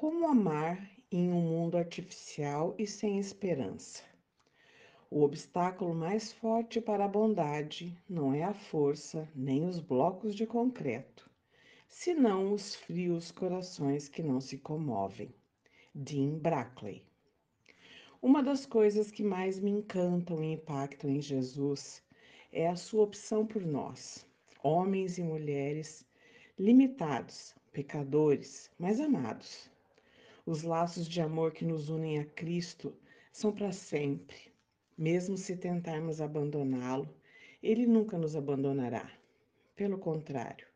Como amar em um mundo artificial e sem esperança? O obstáculo mais forte para a bondade não é a força nem os blocos de concreto, senão os frios corações que não se comovem. Dean Brackley. Uma das coisas que mais me encantam e impactam em Jesus é a sua opção por nós, homens e mulheres limitados, pecadores, mas amados os laços de amor que nos unem a Cristo são para sempre. Mesmo se tentarmos abandoná-lo, ele nunca nos abandonará. Pelo contrário,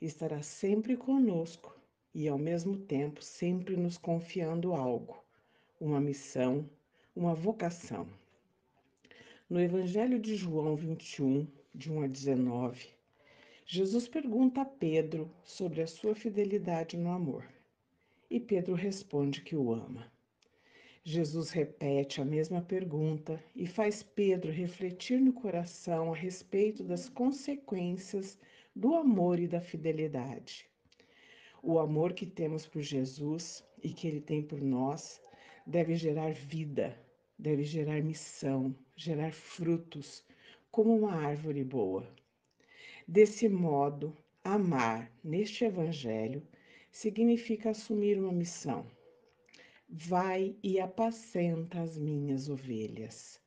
estará sempre conosco e, ao mesmo tempo, sempre nos confiando algo, uma missão, uma vocação. No Evangelho de João 21, de 1 a 19, Jesus pergunta a Pedro sobre a sua fidelidade no amor e Pedro responde que o ama. Jesus repete a mesma pergunta e faz Pedro refletir no coração a respeito das consequências do amor e da fidelidade. O amor que temos por Jesus e que ele tem por nós deve gerar vida, deve gerar missão, gerar frutos, como uma árvore boa. Desse modo, amar neste evangelho significa assumir uma missão. Vai e apacenta as minhas ovelhas.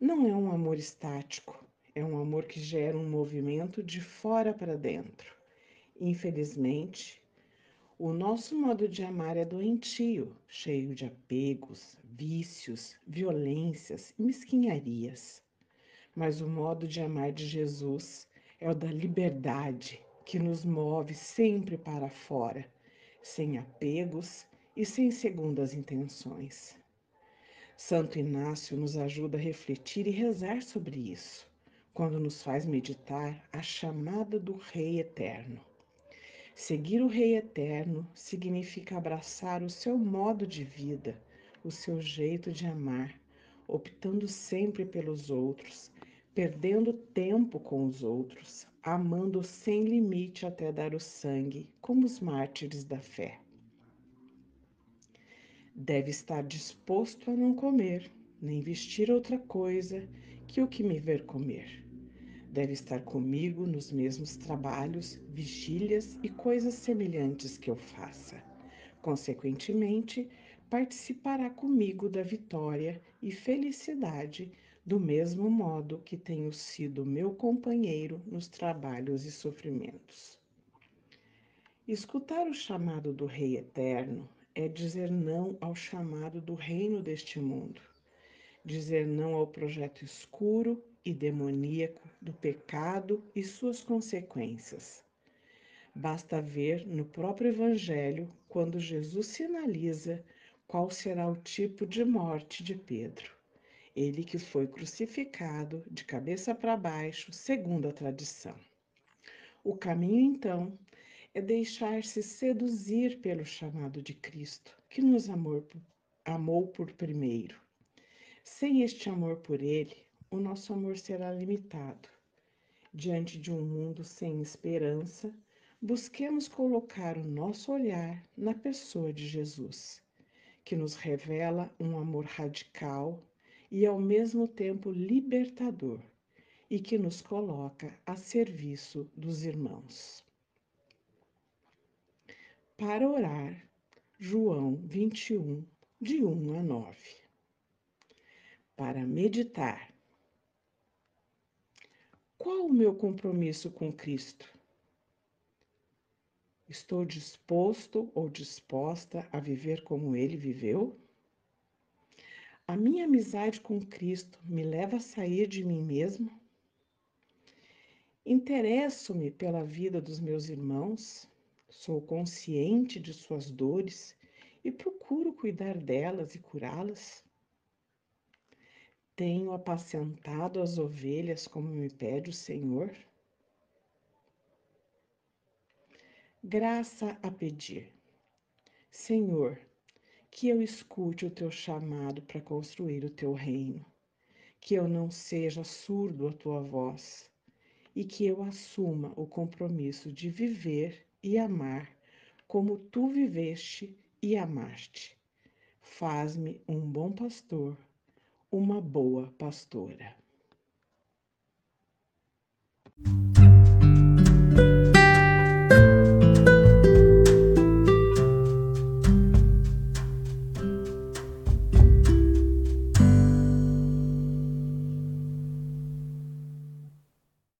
Não é um amor estático, é um amor que gera um movimento de fora para dentro. Infelizmente, o nosso modo de amar é doentio, cheio de apegos, vícios, violências e mesquinharias. Mas o modo de amar de Jesus é o da liberdade, que nos move sempre para fora, sem apegos e sem segundas intenções. Santo Inácio nos ajuda a refletir e rezar sobre isso, quando nos faz meditar a chamada do Rei Eterno. Seguir o Rei Eterno significa abraçar o seu modo de vida, o seu jeito de amar, optando sempre pelos outros, perdendo tempo com os outros, amando sem limite até dar o sangue, como os mártires da fé. Deve estar disposto a não comer, nem vestir outra coisa que o que me ver comer. Deve estar comigo nos mesmos trabalhos, vigílias e coisas semelhantes que eu faça. Consequentemente, participará comigo da vitória e felicidade do mesmo modo que tenho sido meu companheiro nos trabalhos e sofrimentos. Escutar o chamado do Rei Eterno é dizer não ao chamado do reino deste mundo, dizer não ao projeto escuro e demoníaco do pecado e suas consequências. Basta ver no próprio Evangelho quando Jesus sinaliza qual será o tipo de morte de Pedro ele que foi crucificado de cabeça para baixo, segundo a tradição. O caminho, então, é deixar-se seduzir pelo chamado de Cristo, que nos amor, amou por primeiro. Sem este amor por Ele, o nosso amor será limitado. Diante de um mundo sem esperança, busquemos colocar o nosso olhar na pessoa de Jesus, que nos revela um amor radical, e ao mesmo tempo libertador e que nos coloca a serviço dos irmãos. Para orar, João 21, de 1 a 9. Para meditar, qual o meu compromisso com Cristo? Estou disposto ou disposta a viver como ele viveu? A minha amizade com Cristo me leva a sair de mim mesmo? Interesso-me pela vida dos meus irmãos, sou consciente de suas dores e procuro cuidar delas e curá-las? Tenho apacentado as ovelhas como me pede o Senhor? Graça a pedir. Senhor, que eu escute o teu chamado para construir o teu reino, que eu não seja surdo à tua voz e que eu assuma o compromisso de viver e amar como tu viveste e amar-te. Faz-me um bom pastor, uma boa pastora.